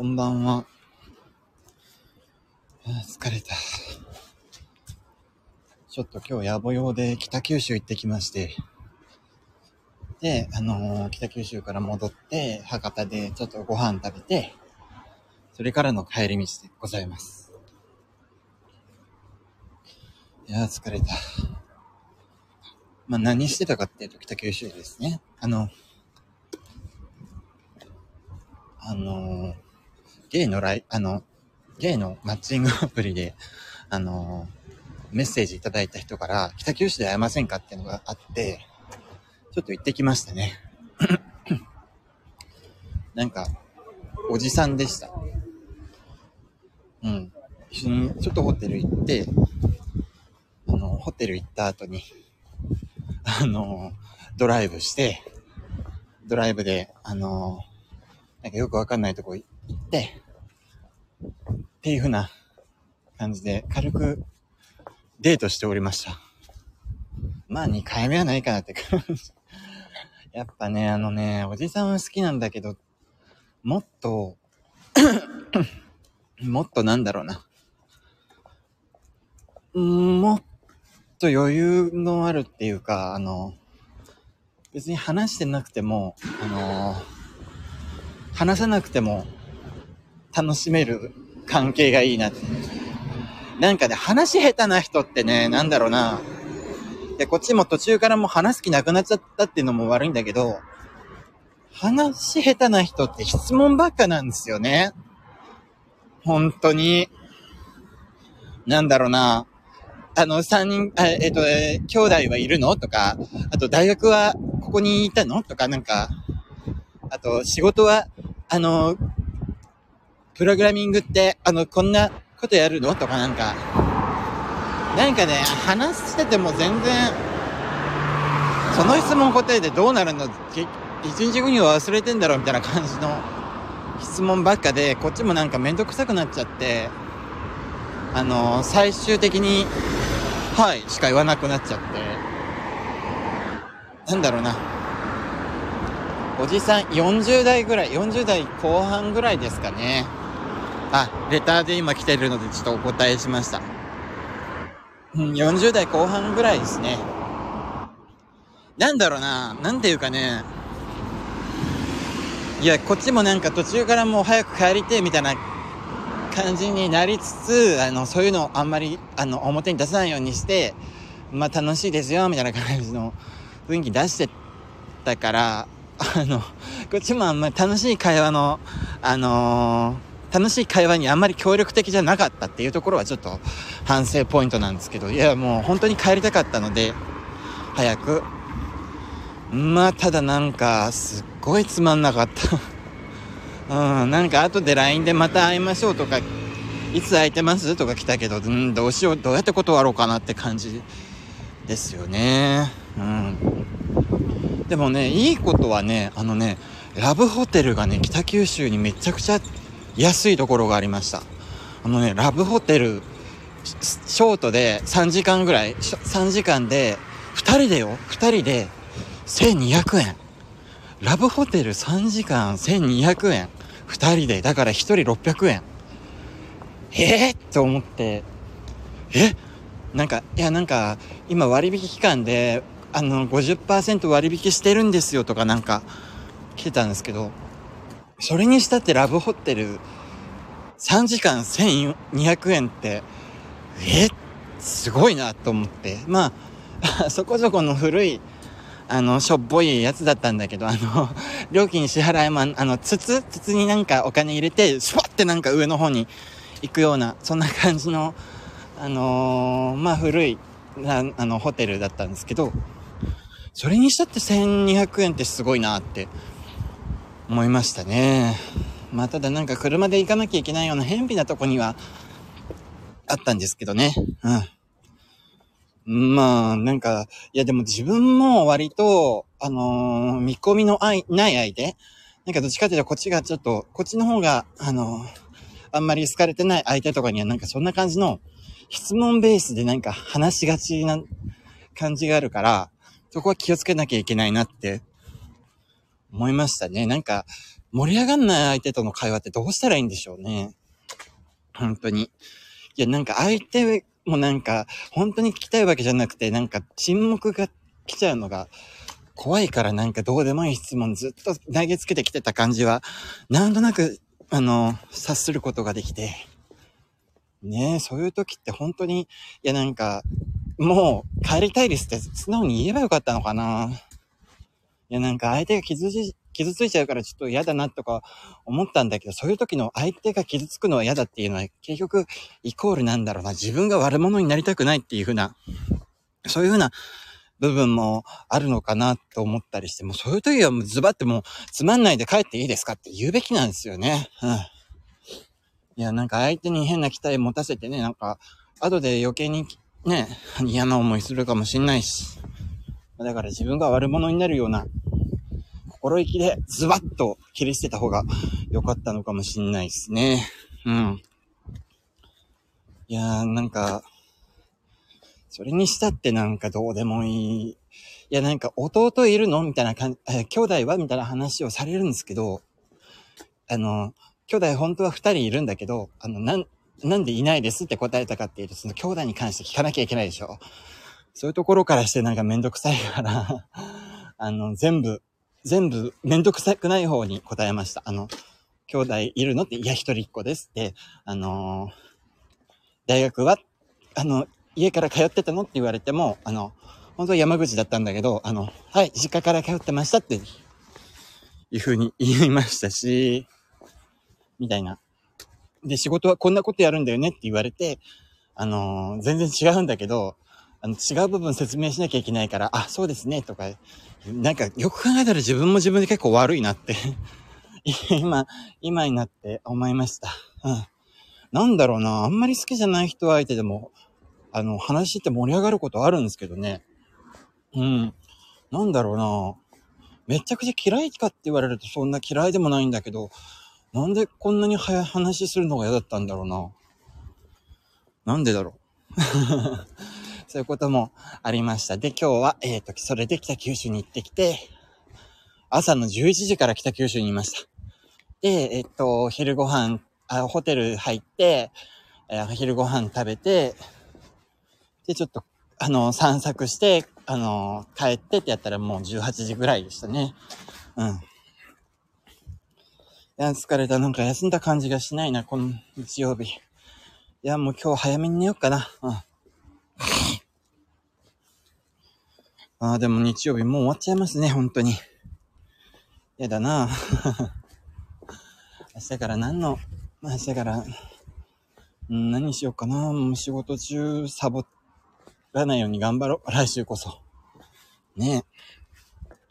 こんばんは。疲れた。ちょっと今日野暮用で北九州行ってきまして。で、あのー、北九州から戻って、博多でちょっとご飯食べて、それからの帰り道でございます。いや疲れた。まあ、何してたかっていうと北九州ですね。あの、あの、ゲイのライ、あの、ゲイのマッチングアプリで、あの、メッセージいただいた人から、北九州で会えませんかっていうのがあって、ちょっと行ってきましたね。なんか、おじさんでした。うん。一緒にちょっとホテル行って、あの、ホテル行った後に、あの、ドライブして、ドライブで、あの、なんかよくわかんないとこ行って、っていう風な感じで軽くデートしておりました。まあ2回目はないかなって感じ。やっぱね、あのね、おじさんは好きなんだけど、もっと もっとなんだろうな。もっと余裕のあるっていうか、あの、別に話してなくても、あの話さなくても楽しめる関係がいいなって。なんかね、話下手な人ってね、なんだろうな。で、こっちも途中からもう話す気なくなっちゃったっていうのも悪いんだけど、話下手な人って質問ばっかなんですよね。本当に。なんだろうな。あの、三人、えっ、と、えー、兄弟はいるの？とか、あと大学はここにいたの？とか、なんか、あと仕事はあの、プログラミングって、あの、こんなことやるの？とかなんか、なんかね、話してても全然、その質問答えてどうなるの？一日後には忘れてんだろうみたいな感じの 質問ばっかで、こっちもなんかめんどくさくなっちゃって、あの、最終的に、はい、しか言わなくなっちゃって、なんだろうな。おじさん40代ぐらい、40代後半ぐらいですかね。あ、レターで今来てるのでちょっとお答えしました。うん、40代後半ぐらいですね。なんだろうな、なんていうかね、いや、こっちもなんか途中からもう早く帰りてみたいな感じになりつつ、あの、そういうのをあんまり、あの、表に出さないようにして、まあ楽しいですよ、みたいな感じの雰囲気出してたから、あの、こっちもあんまり楽しい会話の、あのー、楽しい会話にあんまり協力的じゃなかったっていうところはちょっと反省ポイントなんですけど、いやもう本当に帰りたかったので、早く。まあ、ただなんか、すっごいつまんなかった。うん、なんか後で LINE でまた会いましょうとか、いつ空いてますとか来たけど、うん、どうしよう、どうやって断ろうかなって感じですよね。うん。でもね、いいことはね、あのね、ラブホテルがね、北九州にめちゃくちゃ安いところがありました。あのね、ラブホテル、ショートで3時間ぐらい、3時間で、2人でよ、2人で1200円。ラブホテル3時間1200円。2人で、だから1人600円。えー、って思って、え？なんか、いやなんか、今割引期間であの、50%割引してるんですよとかなんか来てたんですけど、それにしたってラブホテル3時間1200円って、え？すごいなと思って。まあ、そこそこの古い、あの、しょっぽいやつだったんだけど、あの、料金支払いも、あの、筒？筒になんかお金入れて、スパってなんか上の方に行くような、そんな感じの、あのー、まあ古い、あの、ホテルだったんですけど、それにしたって1200円ってすごいなって思いましたね。まあただなんか車で行かなきゃいけないような偏僻なとこにはあったんですけどね。うん。まあなんか、いやでも自分も割と、あのー、見込みのない相手なんかどっちかっていうとこっちがちょっと、こっちの方が、あのー、あんまり好かれてない相手とかにはなんかそんな感じの質問ベースでなんか話しがちな感じがあるから、そこは気をつけなきゃいけないなって思いましたね。なんか、盛り上がんない相手との会話ってどうしたらいいんでしょうね。本当に。いや、なんか相手もなんか、本当に聞きたいわけじゃなくて、なんか沈黙が来ちゃうのが怖いからなんかどうでもいい質問ずっと投げつけてきてた感じは、なんとなく、あの、察することができて、ねえ、そういう時って本当に、いやなんか、もう帰りたいですって素直に言えばよかったのかないやなんか相手が傷つ傷ついちゃうからちょっと嫌だなとか思ったんだけど、そういう時の相手が傷つくのは嫌だっていうのは結局イコールなんだろうな。自分が悪者になりたくないっていう風な、そういう風な部分もあるのかなと思ったりして、もうそういう時はもうズバってもうつまんないで帰っていいですかって言うべきなんですよね。うん。いや、なんか相手に変な期待持たせてね、なんか後で余計にね、嫌な思いするかもしんないし。だから自分が悪者になるような心意気でズバッと切り捨てた方が良かったのかもしんないですね。うん。いやー、なんか、それにしたってなんかどうでもいい。いや、なんか弟いるのみたいな感じ、え、兄弟はみたいな話をされるんですけど、あの、兄弟本当は二人いるんだけど、あの、なん、なんでいないですって答えたかっていうと、その兄弟に関して聞かなきゃいけないでしょ。そういうところからしてなんかめんどくさいから あの、全部、全部めんどくさくない方に答えました。あの、兄弟いるのって、いや、一人っ子ですって、あの、大学は、あの、家から通ってたのって言われても、あの、本当は山口だったんだけど、あの、はい、実家から通ってましたっていうふうに 言いましたし、みたいな。で、仕事はこんなことやるんだよねって言われて、あの、全然違うんだけど、あの、違う部分説明しなきゃいけないから、あ、そうですね、とか、なんか、よく考えたら自分も自分で結構悪いなって 今、今になって思いました。うん。なんだろうな、あんまり好きじゃない人相手でも、あの、話って盛り上がることあるんですけどね。うん。なんだろうな、めちゃくちゃ嫌いかって言われるとそんな嫌いでもないんだけど、なんでこんなに早い話するのが嫌だったんだろうな。なんでだろう。そういうこともありました。で、今日は、えっ、ー、と、それで北九州に行ってきて、朝の11時から北九州にいました。で、えっ、ー、と、昼ご飯、あホテル入って、えー、昼ご飯食べて、で、ちょっと、あの、散策して、あの、帰ってってやったらもう18時ぐらいでしたね。うん。いや、疲れた。なんか休んだ感じがしないな、この日曜日。いや、もう今日早めに寝ようかな。うん。ああ、でも日曜日もう終わっちゃいますね、本当に。やだな 明日から何の、明日から、ん、何しようかな。もう仕事中サボらないように頑張ろう。来週こそ。ねえ。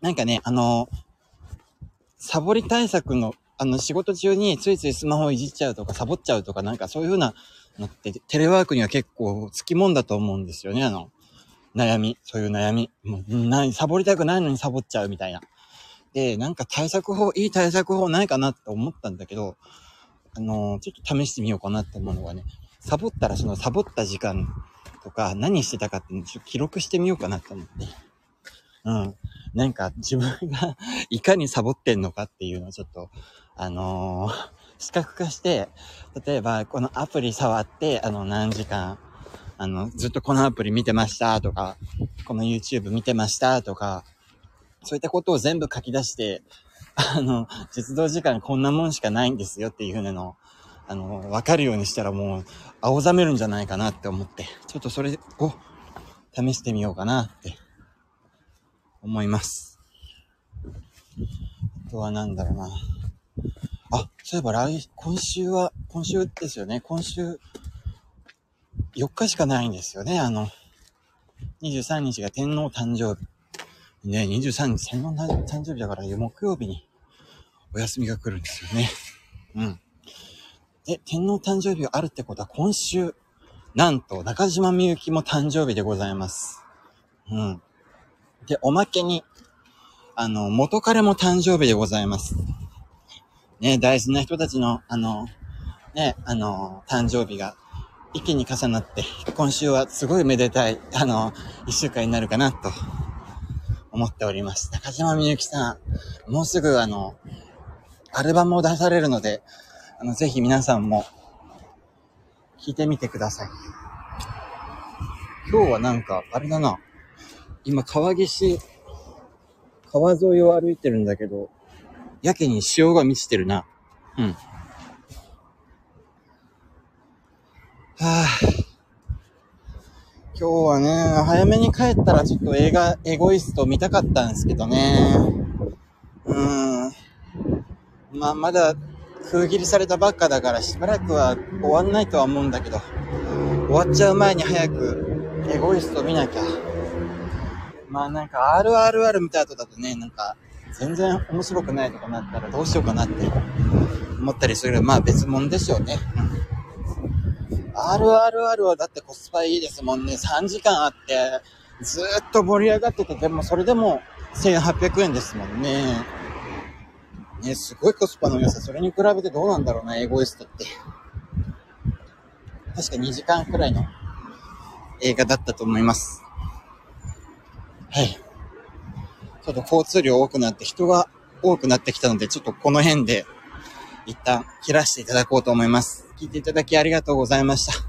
なんかね、あの、サボり対策の、あの、仕事中についついスマホをいじっちゃうとか、サボっちゃうとか、なんかそういう風なのって、テレワークには結構つきもんだと思うんですよね、あの、悩み、そういう悩み。もう、なサボりたくないのにサボっちゃうみたいな。で、なんか対策法、いい対策法ないかなって思ったんだけど、あのー、ちょっと試してみようかなって思うのがね、サボったらそのサボった時間とか何してたかってちょっと記録してみようかなって思って。うん。なんか自分が いかにサボってんのかっていうのをちょっと、あのー、視覚化して、例えばこのアプリ触って、あの何時間あの、ずっとこのアプリ見てましたとか、この YouTube 見てましたとか、そういったことを全部書き出して、あの、実動時間こんなもんしかないんですよっていうのの、あの、わかるようにしたらもう、青ざめるんじゃないかなって思って、ちょっとそれを試してみようかなって思います。あとは何だろうな。あ、そういえば来、今週は、今週ですよね。今週、4日しかないんですよね。あの、23日が天皇誕生日。ね、23日天皇誕生日だから木曜日にお休みが来るんですよね。うん。で、天皇誕生日があるってことは今週、なんと中島みゆきも誕生日でございます。うん。で、おまけに、あの、元彼も誕生日でございます。ね、大事な人たちの、あの、ね、あの、誕生日が一気に重なって、今週はすごいめでたい、あの、一週間になるかな、と思っております。中島みゆきさん、もうすぐあの、アルバムを出されるので、あの、ぜひ皆さんも、聞いてみてください。今日はなんか、あれだな。今、川岸、川沿いを歩いてるんだけど、やけに潮が満ちてるな。うん。はぁ、今日はね、早めに帰ったらちょっと映画、エゴイスト見たかったんですけどね。うーん。まあ、まだ封切りされたばっかだからしばらくは終わんないとは思うんだけど、終わっちゃう前に早くエゴイスト見なきゃ。まあなんか RRR 見た後だとね、なんか全然面白くないとかなったらどうしようかなって思ったりする。まあ別物でしょうね。うん RRR はだってコスパいいですもんね。3時間あって、ずっと盛り上がってて、でもそれでも1800円ですもんね。ね、すごいコスパの良さ。それに比べてどうなんだろうな、エゴイストって。確か2時間くらいの映画だったと思います。はい。ちょっと交通量多くなって人が多くなってきたので、ちょっとこの辺で一旦切らせていただこうと思います。聞いていただきありがとうございました。